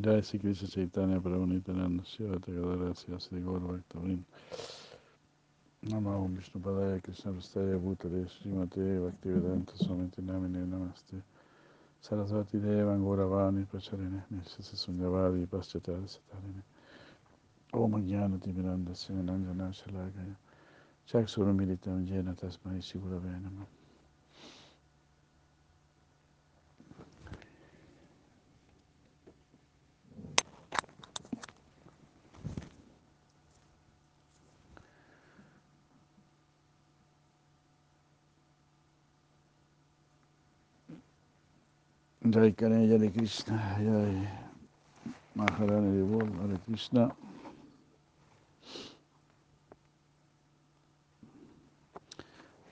Jai Sri Krishna Chaitanya Prabhu Nityananda Shivata Gadara Sri Gaur Bhaktavin Nama Om Vishnu Padaya Krishna Prastaya Bhutale Srimate Bhaktivedanta Swami Namine Namaste. Sarasvati Devan Gauravani Pracharine Nishasi Sunyavadi Paschatari Satarine. Om Jnana Timiranda Sivananjana Shalakaya Chaksurumilitam Jena Tasmai Sigurave Namah Jai Kane, Hare Krishna, Jai Maharani Devol, Hare Krishna.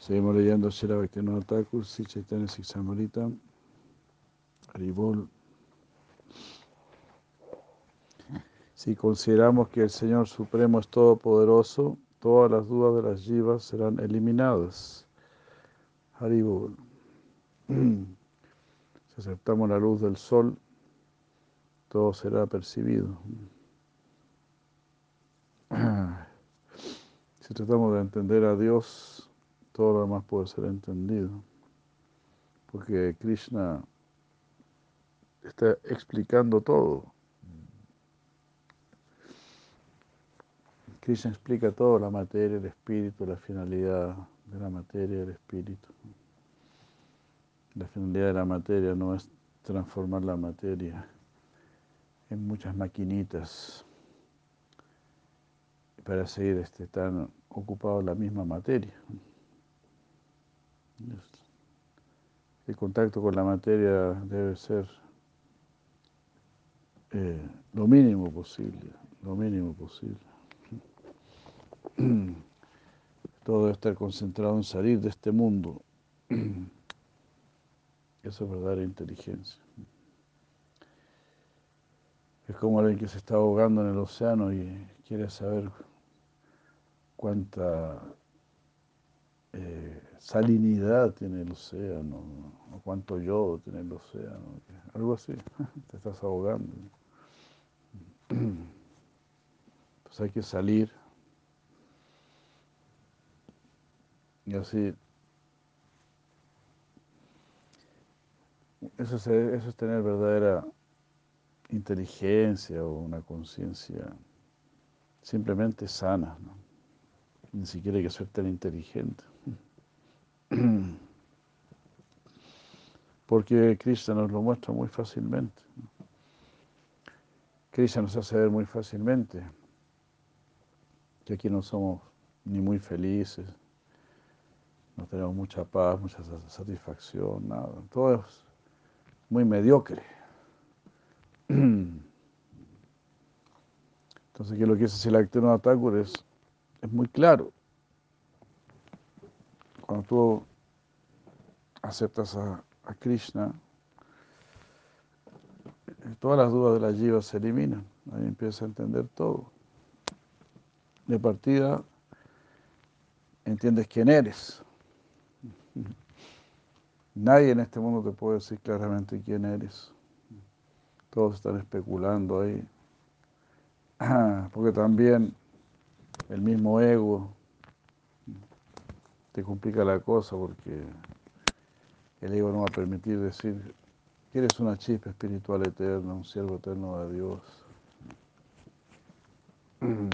Seguimos leyendo Shira Bhaktivinoda Thakur, Sri Chaitanya Siksamrita, Haribol. Si consideramos que el Señor Supremo es todopoderoso, todas las dudas de las yivas serán eliminadas. Haribol. Aceptamos la luz del sol, todo será percibido. Si tratamos de entender a Dios, todo lo demás puede ser entendido. Porque Krishna está explicando todo. Krishna explica todo, la materia, el espíritu, la finalidad de la materia, el espíritu. La finalidad de la materia no es transformar la materia en muchas maquinitas para seguir este, tan ocupado en la misma materia. El contacto con la materia debe ser eh, lo mínimo posible, lo mínimo posible. Todo debe estar concentrado en salir de este mundo. Eso es verdadera inteligencia. Es como alguien que se está ahogando en el océano y quiere saber cuánta eh, salinidad tiene el océano, o cuánto yodo tiene el océano, algo así, te estás ahogando. Pues hay que salir y así Eso es, eso es tener verdadera inteligencia o una conciencia simplemente sana. ¿no? Ni siquiera hay que ser tan inteligente. Porque Krishna nos lo muestra muy fácilmente. Krishna nos hace ver muy fácilmente que aquí no somos ni muy felices, no tenemos mucha paz, mucha satisfacción, nada. Todo es muy mediocre. Entonces, que lo que dice el Acteno Thakur es, es muy claro. Cuando tú aceptas a, a Krishna, todas las dudas de la jiva se eliminan. Ahí empieza a entender todo. De partida, entiendes quién eres. Nadie en este mundo te puede decir claramente quién eres. Todos están especulando ahí. Porque también el mismo ego te complica la cosa porque el ego no va a permitir decir que eres una chispa espiritual eterna, un siervo eterno de Dios.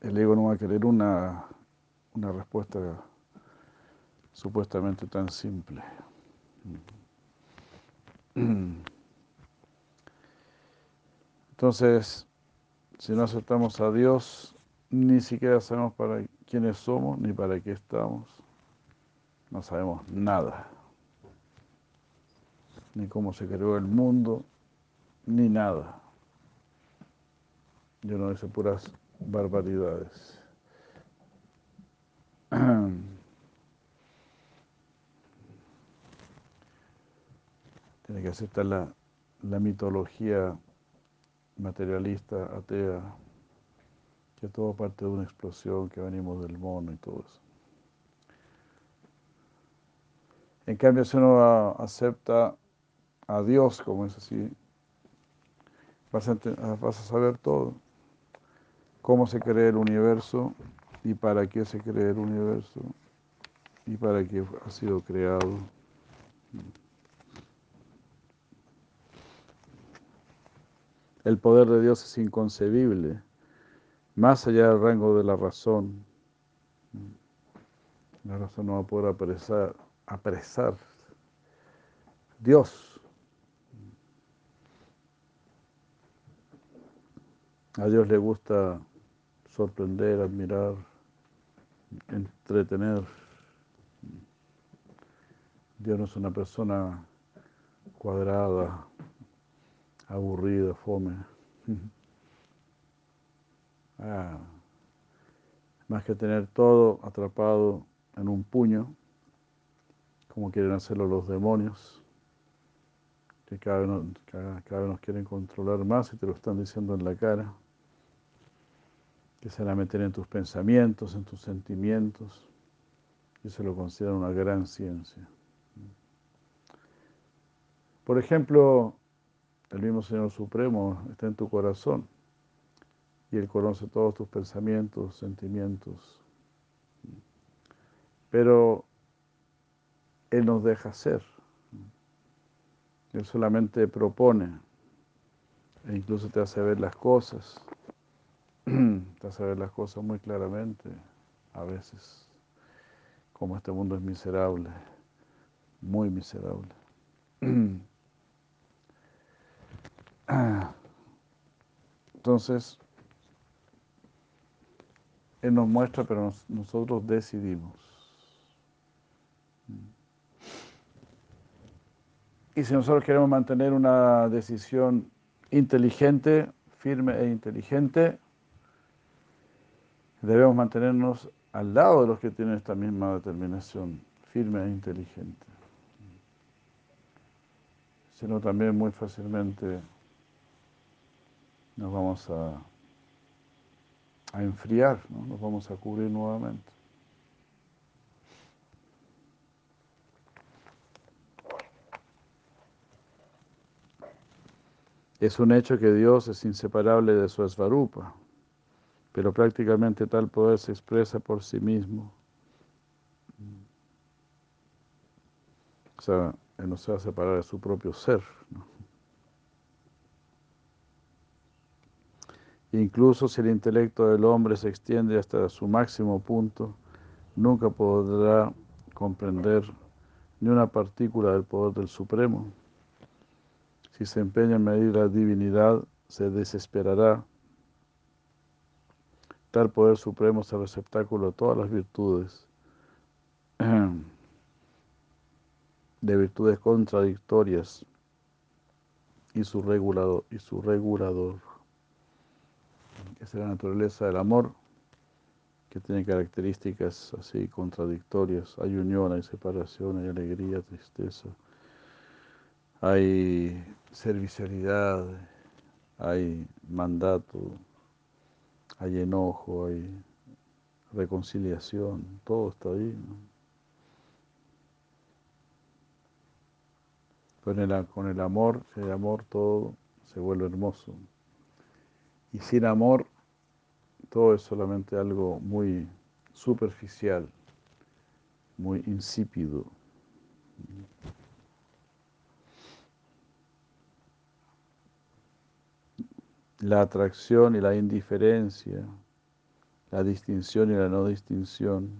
El ego no va a querer una, una respuesta supuestamente tan simple. Entonces, si no aceptamos a Dios, ni siquiera sabemos para quiénes somos ni para qué estamos. No sabemos nada. Ni cómo se creó el mundo, ni nada. Yo no hice puras barbaridades. Tiene que aceptar la, la mitología materialista, atea, que todo parte de una explosión, que venimos del mono y todo eso. En cambio, si uno acepta a Dios, como es así, vas a, vas a saber todo. Cómo se crea el universo y para qué se crea el universo y para qué ha sido creado. El poder de Dios es inconcebible, más allá del rango de la razón. La razón no va a poder apresar, apresar. Dios. A Dios le gusta sorprender, admirar, entretener. Dios no es una persona cuadrada, aburrida, fome. Ah, más que tener todo atrapado en un puño, como quieren hacerlo los demonios, que cada vez, nos quieren controlar más y te lo están diciendo en la cara, que se van a meter en tus pensamientos, en tus sentimientos, y se lo consideran una gran ciencia. Por ejemplo, el mismo Señor Supremo está en tu corazón y Él conoce todos tus pensamientos, sentimientos, pero Él nos deja ser. Él solamente propone e incluso te hace ver las cosas, te hace ver las cosas muy claramente a veces, como este mundo es miserable, muy miserable. Entonces, Él nos muestra, pero nosotros decidimos. Y si nosotros queremos mantener una decisión inteligente, firme e inteligente, debemos mantenernos al lado de los que tienen esta misma determinación, firme e inteligente. Sino también muy fácilmente nos vamos a, a enfriar, ¿no? nos vamos a cubrir nuevamente. Es un hecho que Dios es inseparable de su esvarupa, pero prácticamente tal poder se expresa por sí mismo. O sea, Él no se va a separar de su propio ser. ¿no? Incluso si el intelecto del hombre se extiende hasta su máximo punto, nunca podrá comprender ni una partícula del poder del Supremo. Si se empeña en medir la divinidad, se desesperará. Tal poder supremo es el receptáculo de todas las virtudes, de virtudes contradictorias y su regulador. Y su regulador. Es la naturaleza del amor, que tiene características así contradictorias. Hay unión, hay separación, hay alegría, tristeza, hay servicialidad, hay mandato, hay enojo, hay reconciliación, todo está ahí. Con el, con el amor, el amor todo se vuelve hermoso. Y sin amor, todo es solamente algo muy superficial, muy insípido. La atracción y la indiferencia, la distinción y la no distinción,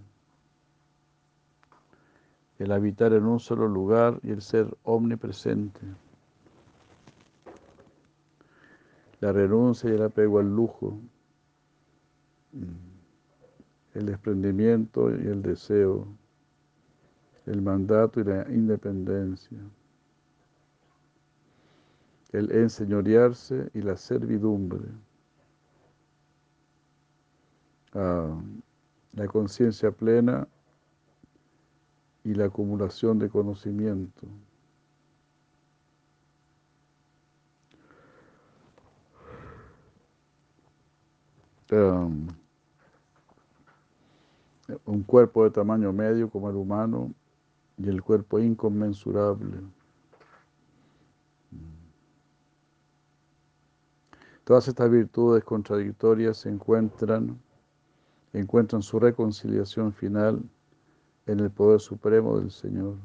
el habitar en un solo lugar y el ser omnipresente. la renuncia y el apego al lujo, el desprendimiento y el deseo, el mandato y la independencia, el enseñorearse y la servidumbre, ah, la conciencia plena y la acumulación de conocimiento. um, un cuerpo de tamaño medio como el humano y el cuerpo inconmensurable. Todas estas virtudes contradictorias se encuentran, encuentran su reconciliación final en el poder supremo del Señor.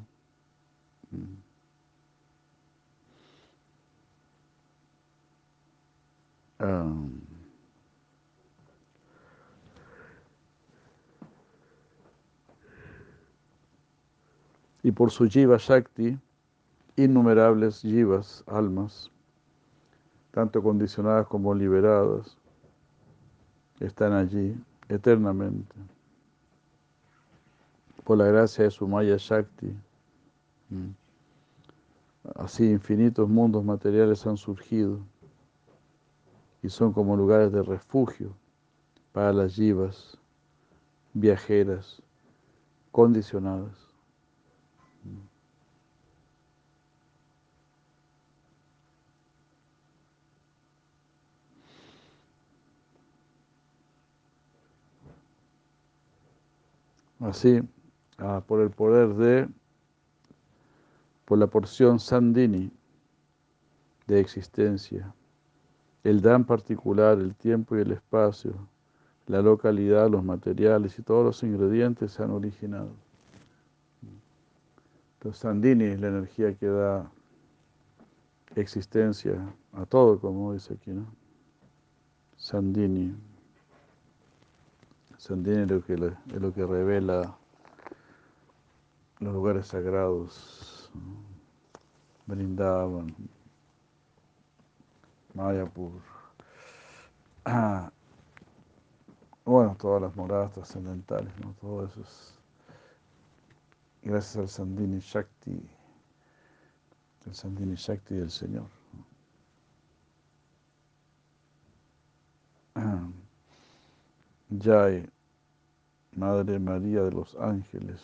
Um, y por su Jiva Shakti, innumerables Jivas, almas, tanto condicionadas como liberadas, están allí eternamente. Por la gracia de su Maya Shakti, así infinitos mundos materiales han surgido y son como lugares de refugio para las yivas viajeras condicionadas. Así, ah, por el poder de, por la porción sandini de existencia, el dan particular, el tiempo y el espacio, la localidad, los materiales y todos los ingredientes se han originado. Entonces, Sandini es la energía que da existencia a todo, como dice aquí, ¿no? Sandini. Sandini es lo que, es lo que revela los lugares sagrados, Brindavan, Mayapur. bueno, todas las moradas trascendentales, ¿no? Todo eso es gracias al Sandini Shakti, el Sandini Shakti del Señor. Jai, Madre María de los Ángeles,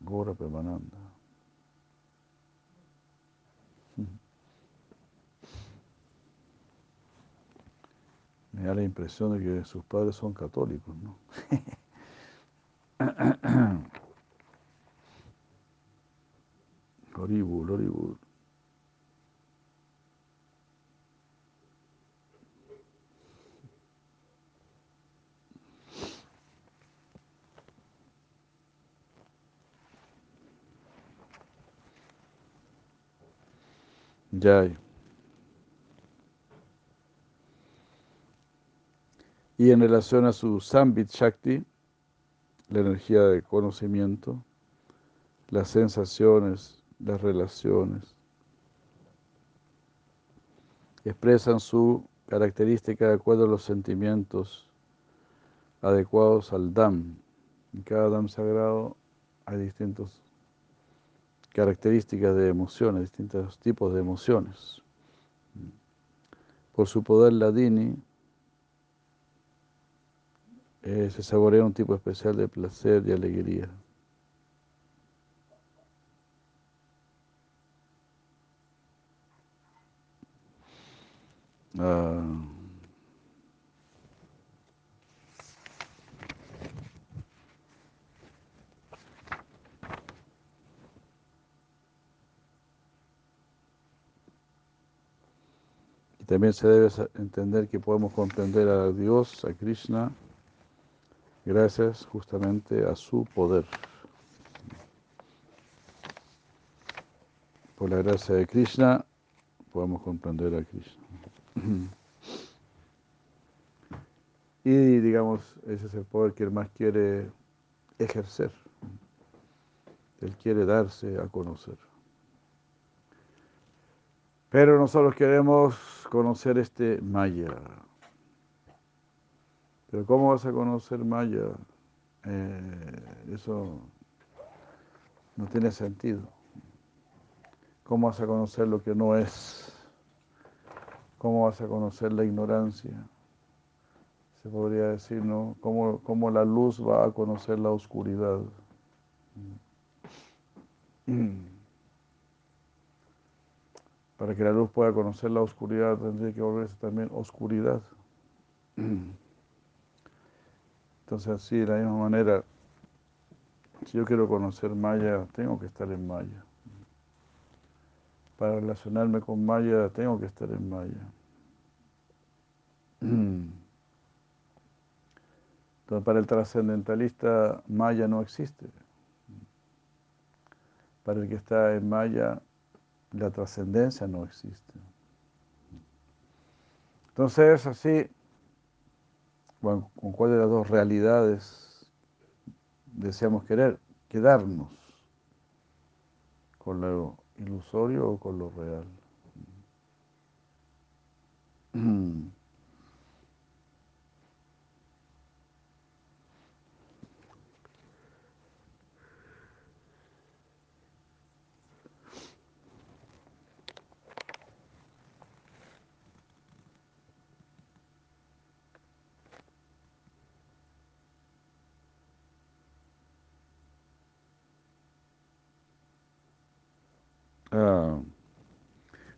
Gora Permananda. Me da la impresión de que sus padres son católicos, ¿no? Horrible, horrible. Ya. Y en relación a su Sambit Shakti, la energía de conocimiento, las sensaciones, las relaciones, expresan su característica de acuerdo a los sentimientos adecuados al Dham. En cada Dham sagrado hay distintas características de emociones, distintos tipos de emociones. Por su poder ladini, eh, se saborea un tipo especial de placer y alegría. Ah. También se debe entender que podemos comprender a Dios, a Krishna, gracias justamente a su poder. Por la gracia de Krishna podemos comprender a Krishna. Y digamos, ese es el poder que él más quiere ejercer. Él quiere darse a conocer. Pero nosotros queremos conocer este Maya. Pero ¿cómo vas a conocer Maya? Eh, eso no tiene sentido. ¿Cómo vas a conocer lo que no es? ¿Cómo vas a conocer la ignorancia? Se podría decir, ¿no? ¿Cómo, cómo la luz va a conocer la oscuridad? Para que la luz pueda conocer la oscuridad tendría que volverse también oscuridad. Entonces, así, de la misma manera, si yo quiero conocer Maya, tengo que estar en Maya. para relacionarme con Maya tengo que estar en Maya. Entonces, para el trascendentalista, Maya no existe. Para el que está en Maya, la trascendencia no existe. Entonces, así, ¿con cuál de las dos realidades deseamos querer? Quedarnos con lo ilusorio o con lo real.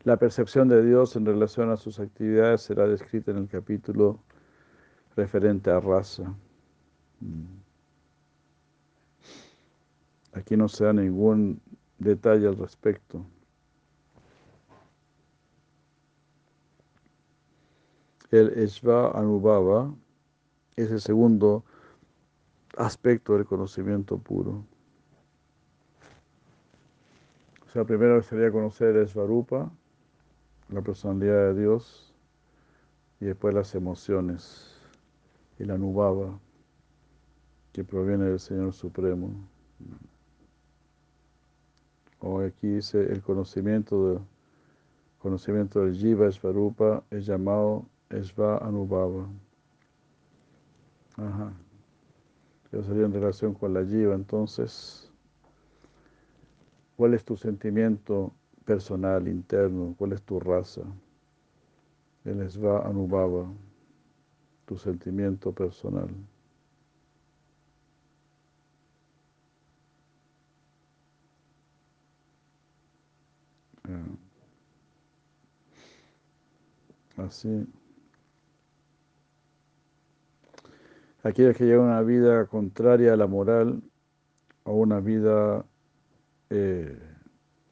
La percepción de Dios en relación a sus actividades será descrita en el capítulo referente a raza. Mm. Aquí no se da ningún detalle al respecto. El Eshva Anubhava es el segundo aspecto del conocimiento puro. O sea, primero sería conocer Esvarupa, la personalidad de Dios, y después las emociones, y la nubaba, que proviene del Señor Supremo. O aquí dice el conocimiento, de, conocimiento del Jiva Esvarupa es llamado Esva Anubhava. Ajá. Eso sería en relación con la Jiva, entonces. ¿Cuál es tu sentimiento personal, interno? ¿Cuál es tu raza? El Esva Anubhava, tu sentimiento personal. Ah. Así. Aquellos que llevan una vida contraria a la moral o una vida eh,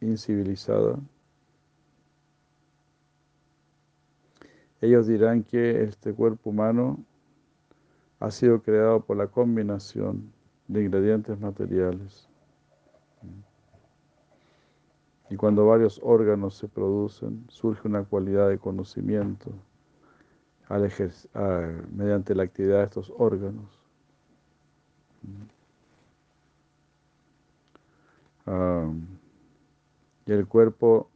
incivilizada, ellos dirán que este cuerpo humano ha sido creado por la combinación de ingredientes materiales. Y cuando varios órganos se producen, surge una cualidad de conocimiento mediante la actividad de estos órganos. Y el cuerpo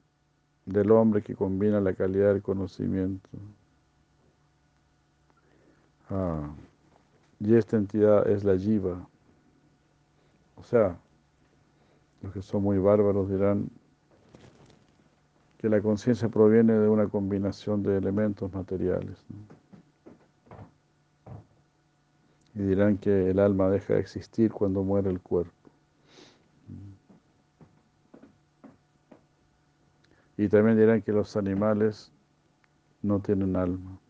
del hombre que combina la calidad del conocimiento. y esta entidad es la yiva. O sea, los que son muy bárbaros dirán que la conciencia proviene de una combinación de elementos materiales. Y dirán que el alma deja de existir cuando muere el cuerpo. Y también dirán que los animales no tienen alma.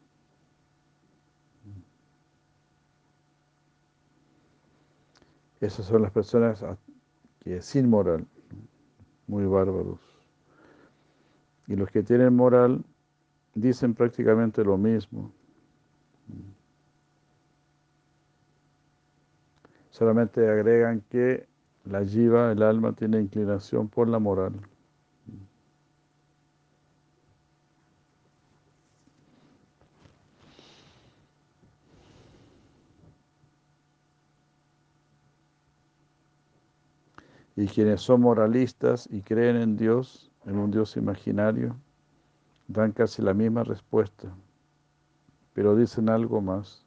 Esas son las personas que sin moral, muy bárbaros. Y los que tienen moral dicen prácticamente lo mismo. Solamente agregan que la jiva, el alma, tiene inclinación por la moral. Y quienes son moralistas y creen en Dios, en un Dios imaginario, dan casi la misma respuesta, pero dicen algo más.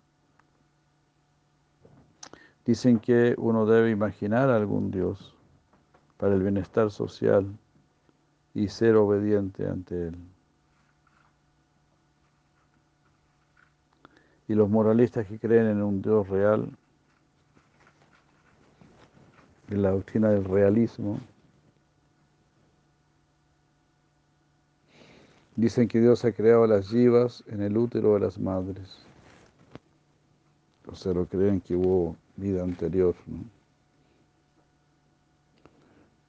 Dicen que uno debe imaginar a algún Dios para el bienestar social y ser obediente ante Él. Y los moralistas que creen en un Dios real en la doctrina del realismo, dicen que Dios ha creado las yivas en el útero de las madres. O sea, lo creen que hubo vida anterior.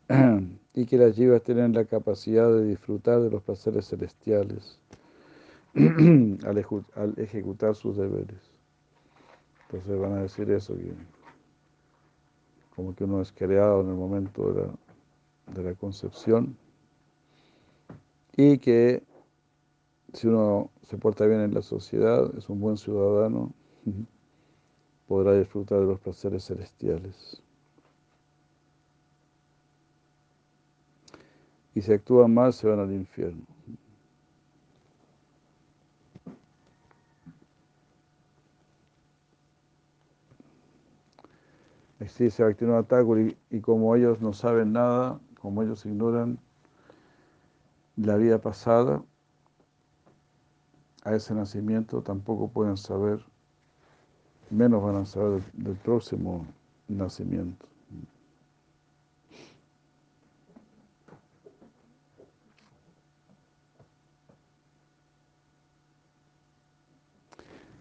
y que las jivas tienen la capacidad de disfrutar de los placeres celestiales al, al, ejecutar sus deberes. Entonces van a decir eso, que como que uno es creado en el momento de la, concepción y que si uno se porta bien en la sociedad, es un buen ciudadano, podrá disfrutar de los placeres celestiales. Y si actúan mal, se van al infierno. Existe Bhaktivinoda Thakur y, y como ellos no saben nada, como ellos ignoran la vida pasada, a ese nacimiento tampoco pueden saber, menos van a saber del, del próximo nacimiento.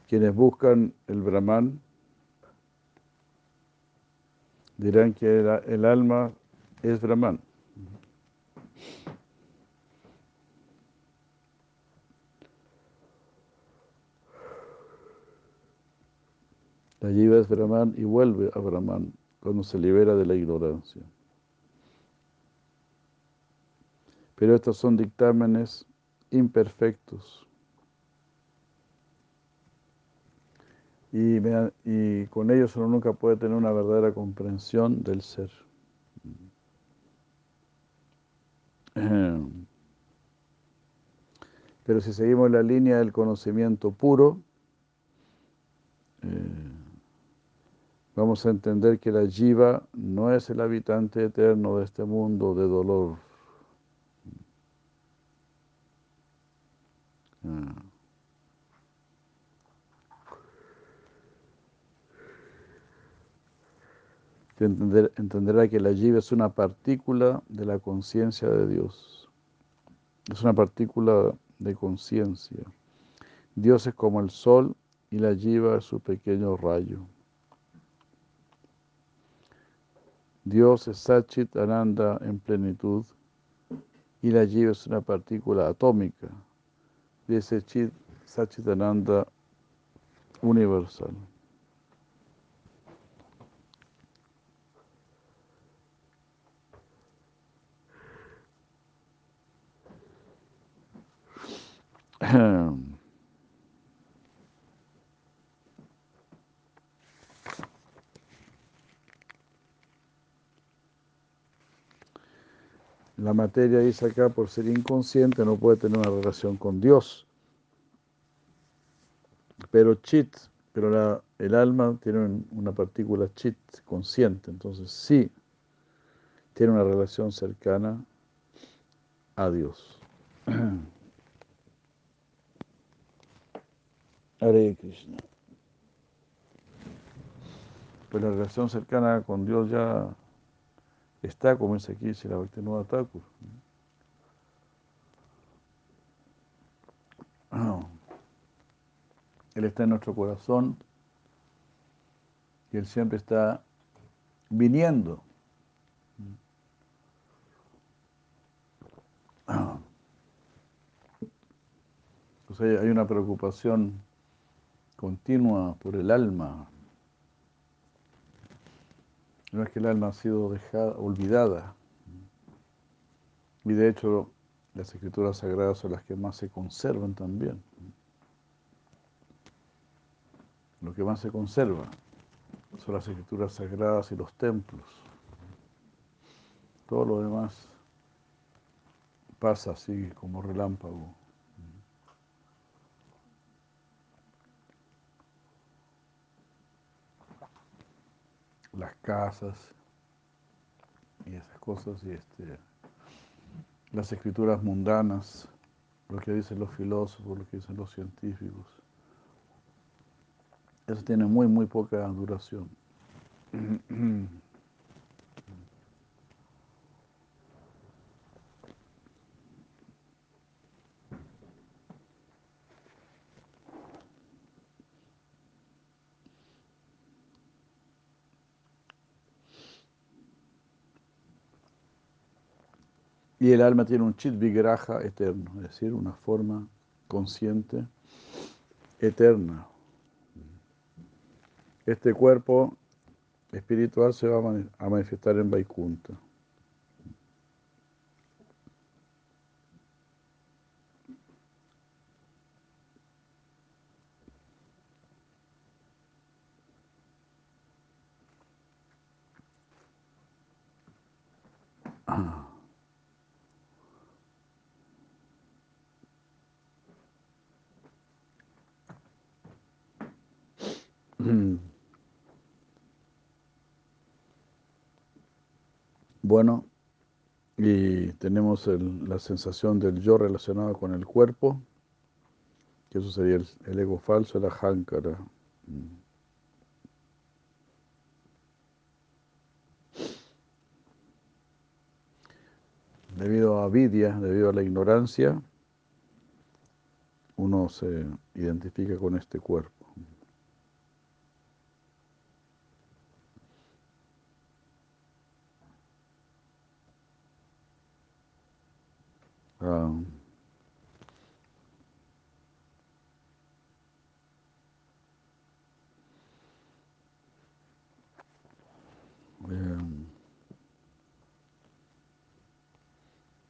Quienes buscan el Brahman dirán que el, alma es Brahman. La jiva es Brahman y vuelve a Brahman cuando se libera de la ignorancia. Pero estos son dictámenes imperfectos. Y, con ellos uno nunca puede tener una verdadera comprensión del ser. Pero si seguimos la línea del conocimiento puro, eh, vamos a entender que la jiva no es el habitante eterno de este mundo de dolor. Ah. Entender, entenderá que la jiva es una partícula de la conciencia de Dios. Es una partícula de conciencia. Dios es como el sol y la jiva es su pequeño rayo. Dios es Sachit Ananda en plenitud y la jiva es una partícula atómica de ese Ananda universal. La materia, dice acá, por ser inconsciente, no puede tener una relación con Dios. Pero chit, pero el alma tiene una partícula chit consciente, entonces sí tiene una relación cercana a Dios. Hare Krishna. Pues la relación cercana con Dios ya está, como dice aquí, dice la Bhaktivinoda Thakur. Él está en nuestro corazón y Él siempre está viniendo. Entonces hay una preocupación continua por el alma. No es que el alma ha sido dejada, olvidada. Y de hecho, las escrituras sagradas son las que más se conservan también. Lo que más se conserva son las escrituras sagradas y los templos. Todo lo demás pasa así como relámpago. Las casas y esas cosas y este, las escrituras mundanas, lo que dicen los filósofos, lo que dicen los científicos. Eso tiene muy, muy poca duración. Y el alma tiene un chit vigraja eterno, es decir, una forma consciente eterna. Este cuerpo espiritual se va a manifestar en Vaikunta. Bueno, tenemos la sensación del yo relacionado con el cuerpo, que eso sería el, ego falso, la ahankara. Debido a vidia, debido a la ignorancia, uno se identifica con este cuerpo. Ah.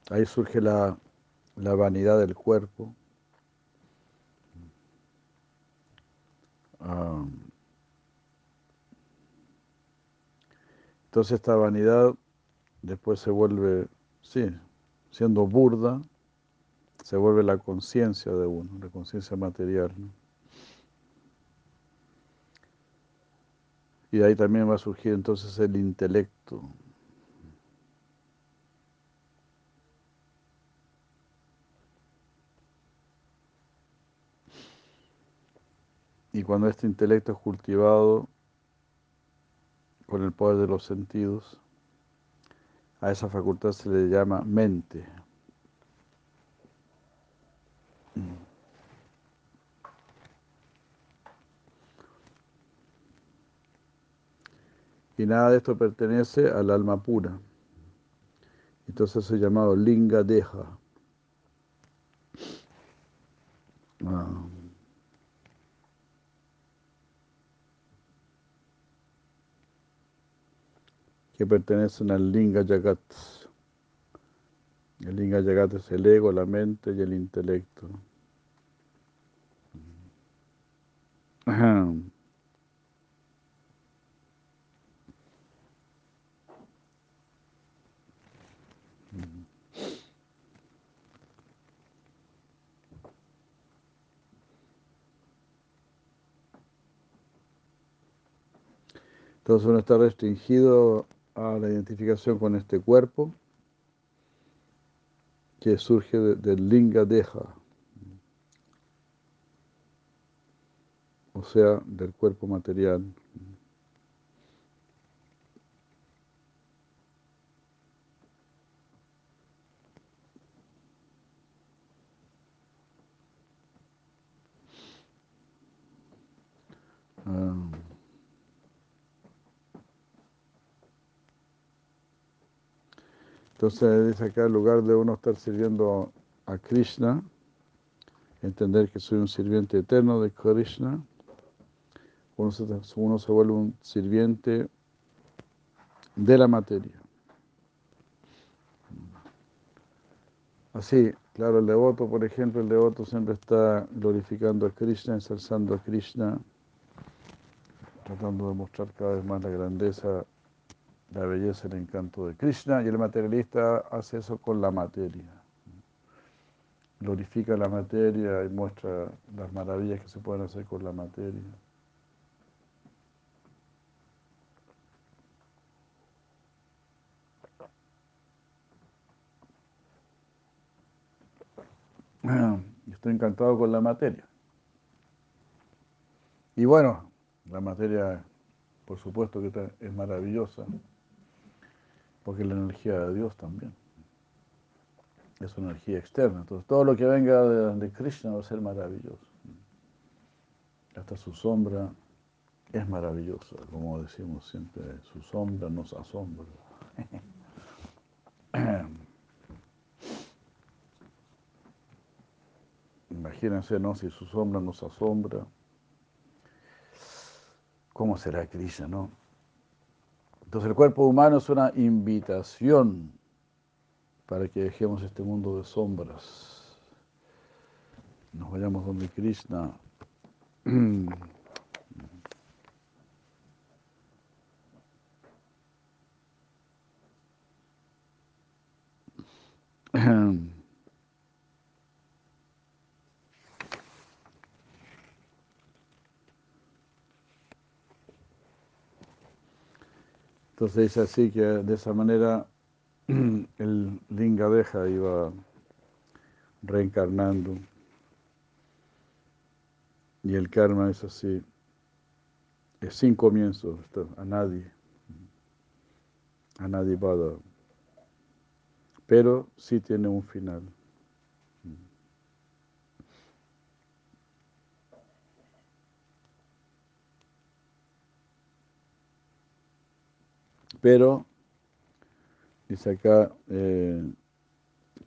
ahí surge la, vanidad del cuerpo. Ah. entonces esta vanidad después se vuelve, sí, siendo burda, se vuelve la conciencia de uno, la conciencia material. Y ahí también va a surgir entonces el intelecto. Y cuando este intelecto es cultivado con el poder de los sentidos, a esa facultad se le llama mente. Y nada de esto pertenece al alma pura. Entonces es llamado linga deja. Que pertenecen al Linga Yagat. El Linga Yagat es el ego, la mente y el intelecto. Entonces uno está restringido a la identificación con este cuerpo que surge del linga deja, o sea, del cuerpo material. Ah. Entonces dice acá, en lugar de uno estar sirviendo a Krishna, entender que soy un sirviente eterno de Krishna, uno se, uno se vuelve un sirviente de la materia. Así, claro, el devoto, por ejemplo, el devoto siempre está glorificando a Krishna, ensalzando a Krishna, tratando de mostrar cada vez más la grandeza la belleza, el encanto de Krishna, y el materialista hace eso con la materia. Glorifica la materia y muestra las maravillas que se pueden hacer con la materia. Estoy encantado con la materia. Y bueno, la materia, por supuesto que es maravillosa porque es la energía de Dios también. Es una energía externa. Entonces, todo lo que venga de, de Krishna va a ser maravilloso. Hasta su sombra es maravillosa, como decimos siempre, su sombra nos asombra. Imagínense, ¿no? Si su sombra nos asombra, ¿cómo será Krishna, no? Entonces el cuerpo humano es una invitación para que dejemos este mundo de sombras. Nos vayamos donde Krishna. Entonces dice así que de esa manera el Linga deja iba reencarnando y el karma es así, es sin comienzo, a nadie, a nadie va a dar, pero sí tiene un final. Pero, dice acá, eh,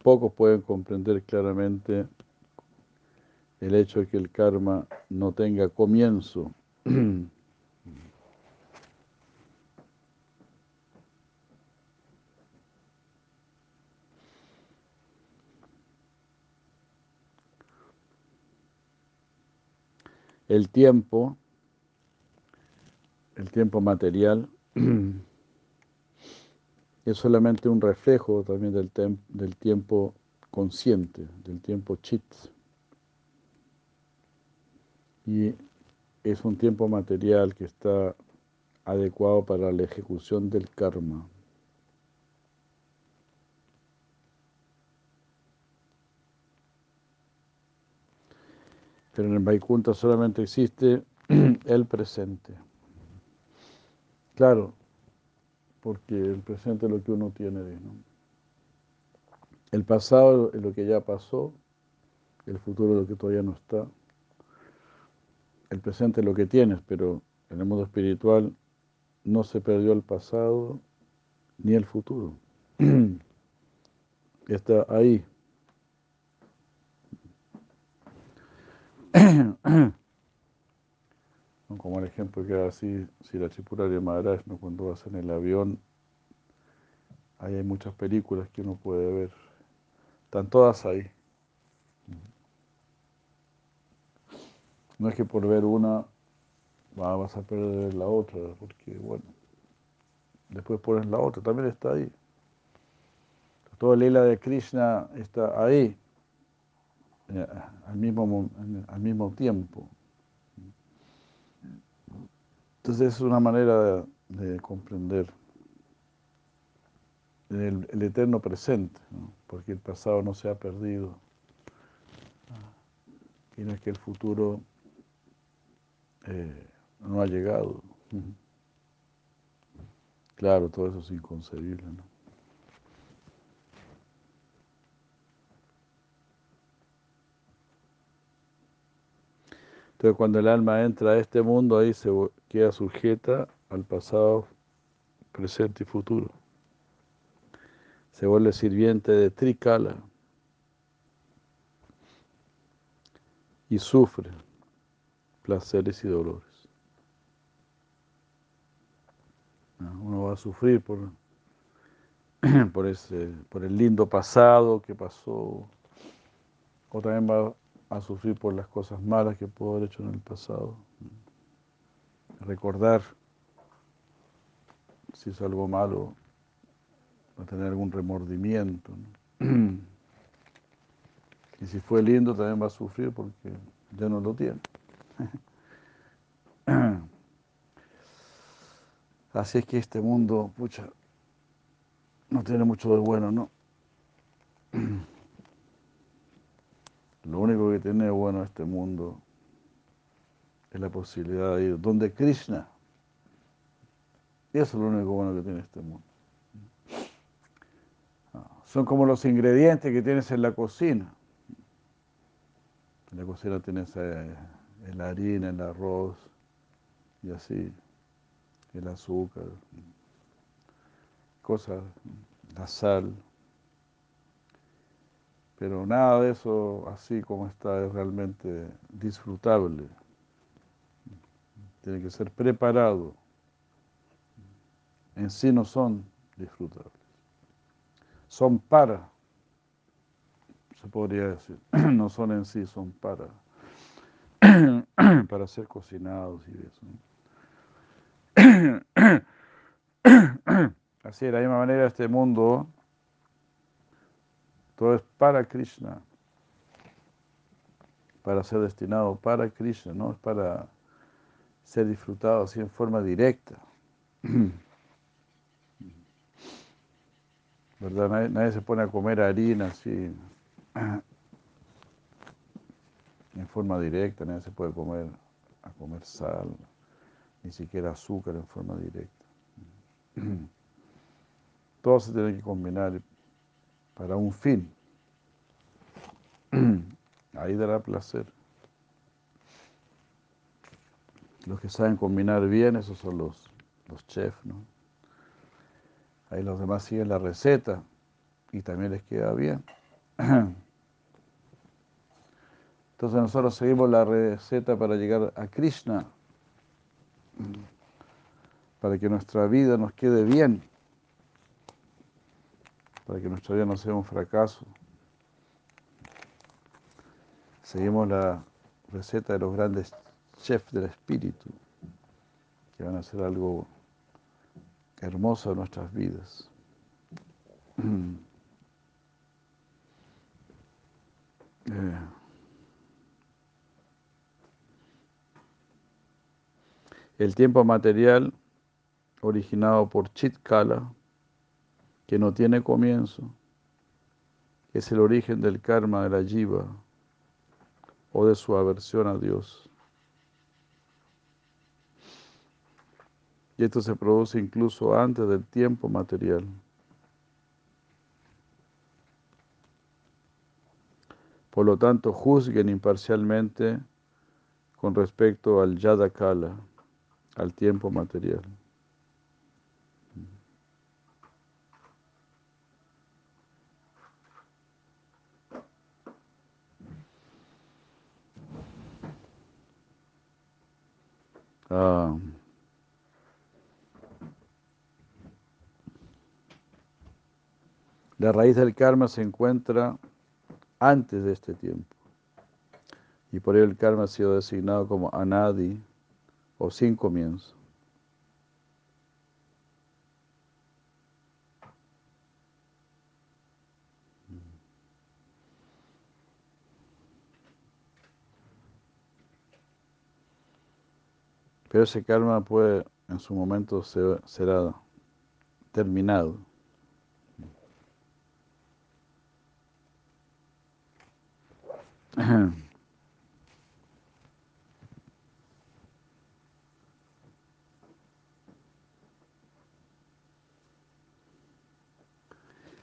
pocos pueden comprender claramente el hecho de que el karma no tenga comienzo. El tiempo, el tiempo material, es solamente un reflejo también del, del tiempo consciente, del tiempo chit. Y es un tiempo material que está adecuado para la ejecución del karma. Pero en el Vaikunta solamente existe el presente. Claro, porque el presente es lo que uno tiene. ¿no? El pasado es lo que ya pasó, el futuro es lo que todavía no está. El presente es lo que tienes, pero en el mundo espiritual no se perdió el pasado ni el futuro. Está ahí. Como el ejemplo que así, si la Chipuraria Maharaj, ¿no? cuando vas en el avión, ahí hay muchas películas que uno puede ver. Están todas ahí. No es que por ver una vas a perder la otra, porque bueno, después pones la otra, también está ahí. Toda la lila de Krishna está ahí, eh, al mismo, al mismo tiempo. Entonces es una manera de, comprender el, eterno presente, porque el pasado no se ha perdido y no es que el futuro eh, no ha llegado. Claro, todo eso es inconcebible. ¿no? Entonces cuando el alma entra a este mundo, ahí se queda sujeta al pasado, presente y futuro. Se vuelve sirviente de Trikala y sufre placeres y dolores. Uno va a sufrir por, por, ese, por el lindo pasado que pasó, o también va a sufrir por las cosas malas que pudo haber hecho en el pasado. Recordar si es algo malo, va a tener algún remordimiento. Y si fue lindo, también va a sufrir porque ya no lo tiene. Así es que este mundo, pucha, no tiene mucho de bueno, ¿no? Lo único que tiene de bueno este mundo es la posibilidad de ir donde Krishna. Y eso es lo único bueno que tiene este mundo. Ah, son como los ingredientes que tienes en la cocina. En la cocina tienes eh, la harina, el arroz y así, el azúcar, cosas, la sal. Pero nada de eso, así como está, es realmente disfrutable. Tiene que ser preparado. En sí no son disfrutables. Son para, se podría decir. No son en sí, son para. Para ser cocinados y eso. Así, de la misma manera, este mundo, todo es para Krishna, para ser destinado para Krishna, no es para ser disfrutado así en forma directa. ¿Verdad? Nadie, se pone a comer harina así en forma directa, nadie se puede comer a comer sal, ni siquiera azúcar en forma directa. Todo se tiene que combinar para un fin. Ahí dará placer. Los que saben combinar bien, esos son los, los chefs, ¿no? Ahí los demás siguen la receta y también les queda bien. Entonces nosotros seguimos la receta para llegar a Krishna, para que nuestra vida nos quede bien para que nuestra vida no sea un fracaso. Seguimos la receta de los grandes chefs del espíritu, que van a hacer algo hermoso en nuestras vidas. Eh. El tiempo material originado por Chitkala que no tiene comienzo, es el origen del karma de la jiva o de su aversión a Dios. Y esto se produce incluso antes del tiempo material. Por lo tanto, juzguen imparcialmente con respecto al yadakala, al tiempo material. Ah. La raíz del karma se encuentra antes de este tiempo. Y por ello el karma ha sido designado como anadi o sin comienzo. Pero ese karma puede, en su momento, ser, será terminado.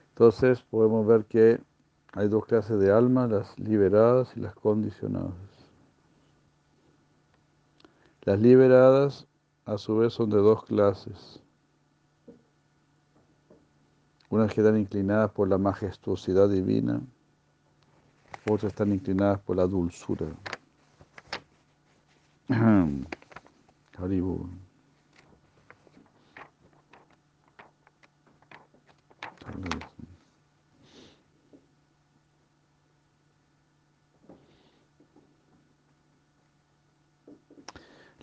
Entonces podemos ver que hay dos clases de almas, las liberadas y las condicionadas. Las liberadas, a su vez, son de dos clases. Unas que están inclinadas por la majestuosidad divina, otras están inclinadas por la dulzura.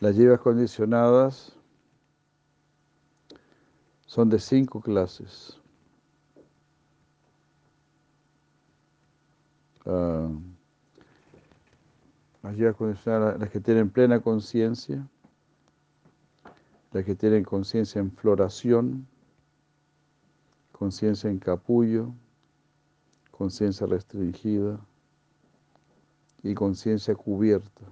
Las llevas condicionadas son de cinco clases. Uh, las las que tienen plena conciencia, las que tienen conciencia en floración, conciencia en capullo, conciencia restringida y conciencia cubierta.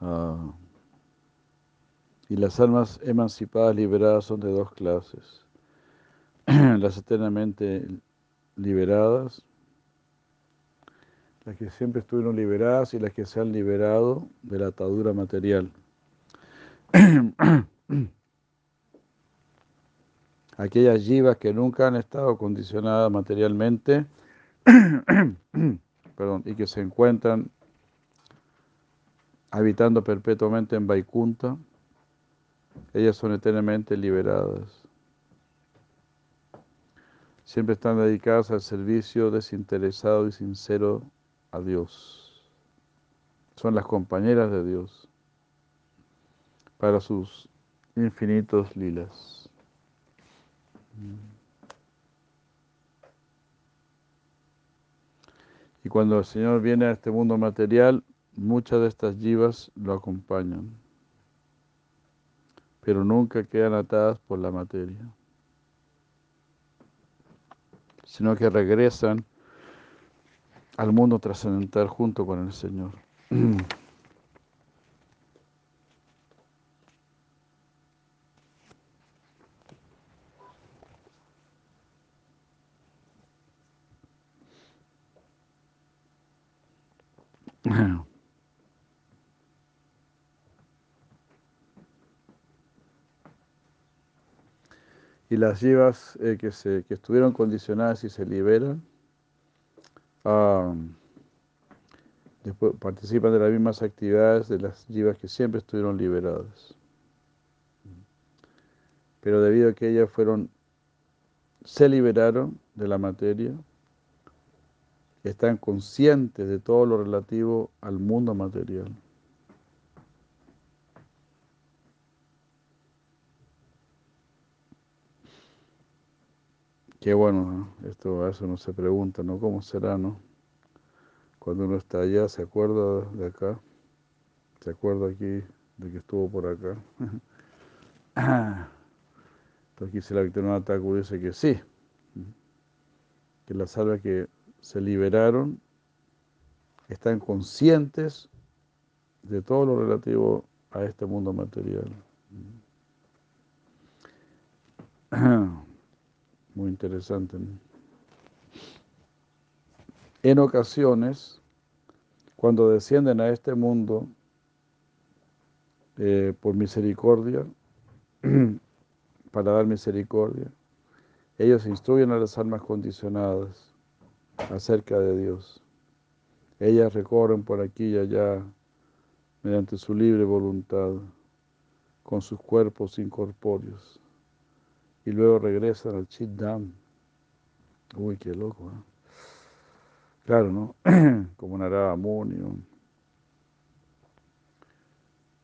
Ah. Y las almas emancipadas, liberadas, son de dos clases. las eternamente liberadas, las que siempre estuvieron liberadas y las que se han liberado de la atadura material. aquellas yivas que nunca han estado condicionadas materialmente y que se encuentran habitando perpetuamente en Vaikunta, ellas son eternamente liberadas. Siempre están dedicadas al servicio desinteresado y sincero a Dios. Son las compañeras de Dios para sus infinitos lilas. Y cuando el Señor viene a este mundo material, muchas de estas yivas lo acompañan, pero nunca quedan atadas por la materia, sino que regresan al mundo trascendental junto con el Señor. Y las yivas eh, que, se, que estuvieron condicionadas y se liberan, después participan de las mismas actividades de las yivas que siempre estuvieron liberadas. Pero debido a que ellas fueron, se liberaron de la materia, están conscientes de todo lo relativo al mundo material. Qué bueno, esto a eso no se pregunta, ¿no? ¿Cómo será, no? Cuando uno está allá, ¿se acuerda de acá? ¿Se acuerda aquí de que estuvo por acá? Entonces aquí se la Victoria Thakur dice que sí, que las almas que se liberaron están conscientes de todo lo relativo a este mundo material. Muy interesante. En ocasiones, cuando descienden a este mundo eh, por misericordia, para dar misericordia, ellos instruyen a las almas condicionadas acerca de Dios. Ellas recorren por aquí y allá mediante su libre voluntad, con sus cuerpos incorpóreos y luego regresan al Chiddam. Uy, qué loco, ¿eh? Claro, ¿no? Como Narada Muni.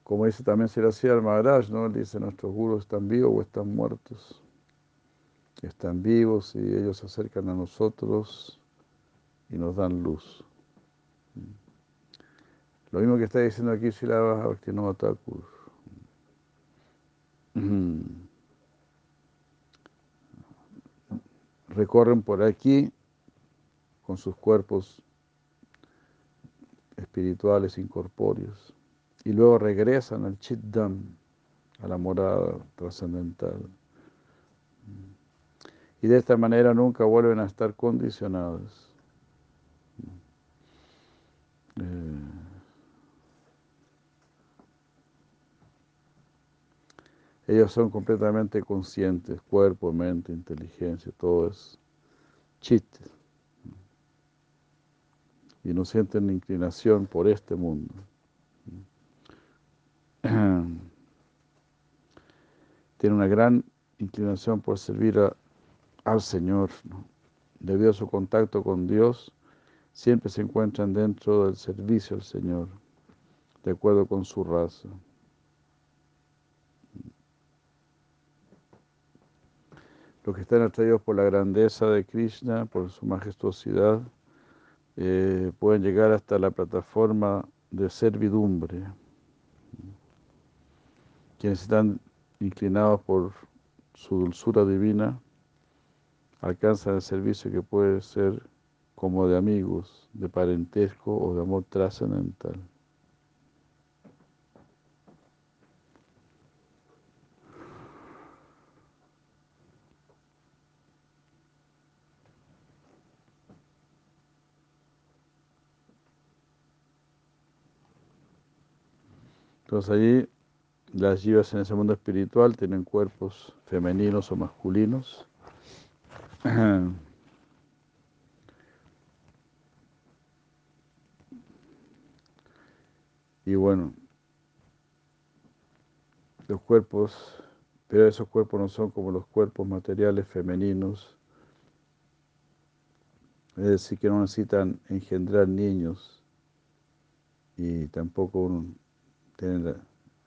Como dice también Siracía al Maharaj, ¿no? Él dice, nuestros gurus están vivos o están muertos. Están vivos y ellos se acercan a nosotros y nos dan luz. Lo mismo que está diciendo aquí Silava Bhaktivinoda Thakur recorren por aquí con sus cuerpos espirituales incorpóreos y luego regresan al Chiddam, a la morada trascendental. Y de esta manera nunca vuelven a estar condicionados. Ellos son completamente conscientes, cuerpo, mente, inteligencia, todo es chiste. Y no sienten inclinación por este mundo. Tienen una gran inclinación por servir al Señor. Debido a su contacto con Dios, siempre se encuentran dentro del servicio al Señor, de acuerdo con su raza. Los que están atraídos por la grandeza de Krishna, por su majestuosidad, eh, pueden llegar hasta la plataforma de servidumbre. Quienes están inclinados por su dulzura divina, alcanzan el servicio que puede ser como de amigos, de parentesco o de amor trascendental. Entonces allí las jivas en ese mundo espiritual tienen cuerpos femeninos o masculinos. Y bueno, los cuerpos, pero esos cuerpos no son como los cuerpos materiales femeninos, es decir, que no necesitan engendrar niños y tampoco tienen,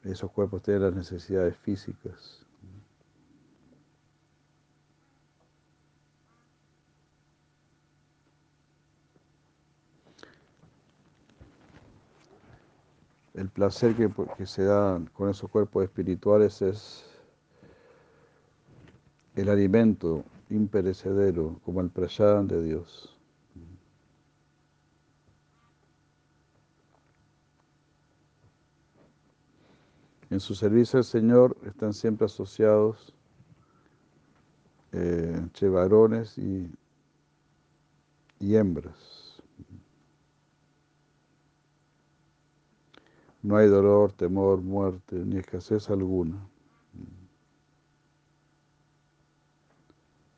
esos cuerpos tienen las necesidades físicas. el placer que, se da con esos cuerpos espirituales es el alimento imperecedero, como el prasad de Dios. En su servicio al Señor están siempre asociados eh, varones y hembras. No hay dolor, temor, muerte, ni escasez alguna.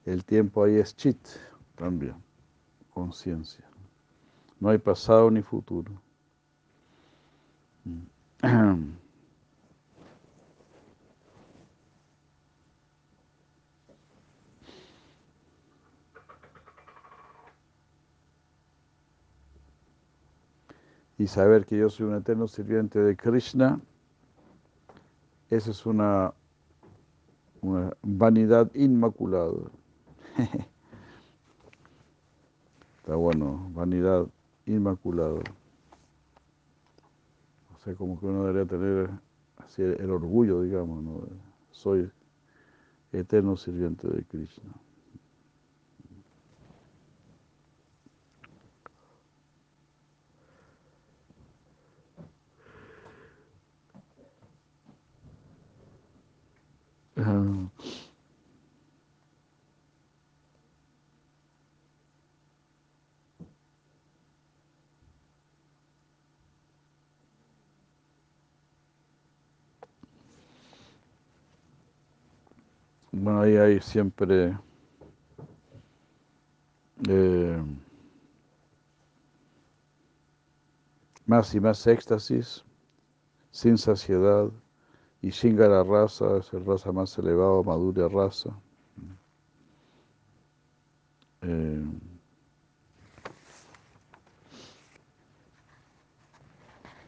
El tiempo ahí es chit también, conciencia. No hay pasado ni futuro. y saber que yo soy un eterno sirviente de Krishna, esa es una, una vanidad inmaculada. Está bueno, vanidad inmaculada. O sea, como que uno debería tener así el orgullo, digamos, ¿no? Soy eterno sirviente de Krishna. Bueno, ahí hay siempre eh, más y más éxtasis, sin saciedad, y Shingara raza es el raza más elevado, madura raza. Eh,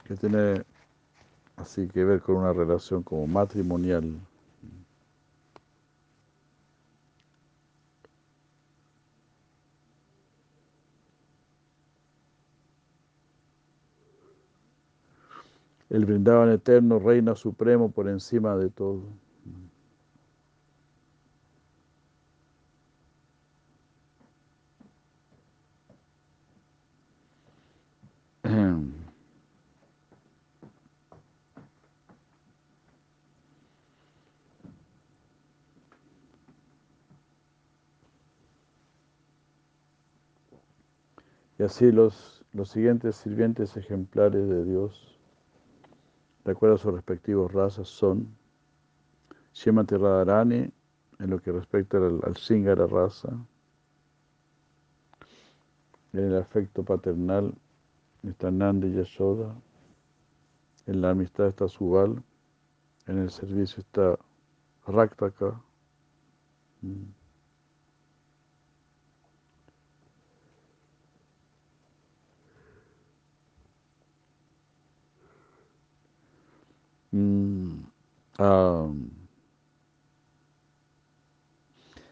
que tiene así que ver con una relación como matrimonial. El brindaban eterno reina supremo por encima de todo. Y así los, los siguientes sirvientes ejemplares de Dios de acuerdo a sus respectivos razas, son Shemati Radharani, en lo que respecta al, al Singara raza, en el afecto paternal está Nandi Yashoda, en la amistad está Subal, en el servicio está Raktaka. Mm,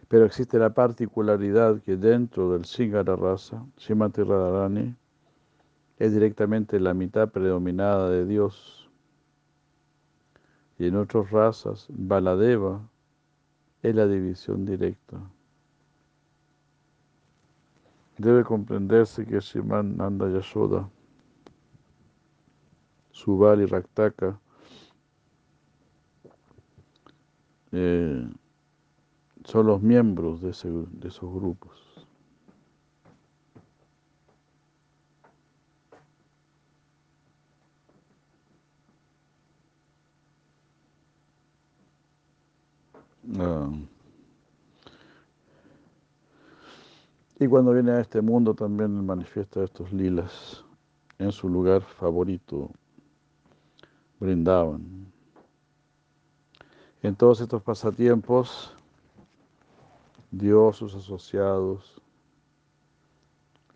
pero existe la particularidad que dentro del Singara raza, Shimati Radharani, es directamente la mitad predominada de Dios. Y en otras razas, Baladeva es la división directa. Debe comprenderse que Shiman Nanda Yashoda, Raktaka Eh, son los miembros de, ese, de esos grupos. Ah. Y cuando viene a este mundo también manifiesta estos lilas en su lugar favorito, brindaban. En todos estos pasatiempos, Dios, sus asociados,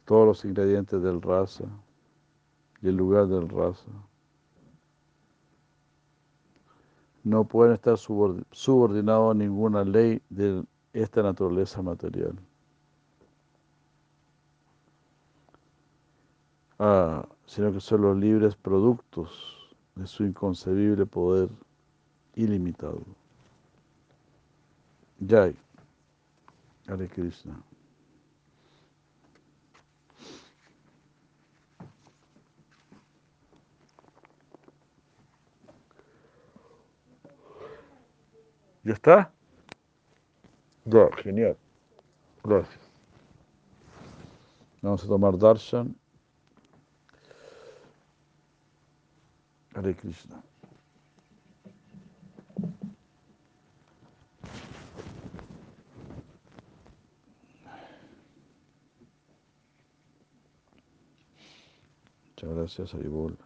todos los ingredientes del raza y el lugar del raza no pueden estar subordinados a ninguna ley de esta naturaleza material. Ah, sino que son los libres productos de su inconcebible poder ilimitado. Jai. Hare Krishna. ¿Ya está? Ya, genial. Gracias. Vamos a tomar darshan. Hare Krishna. Muchas gracias, Aribol.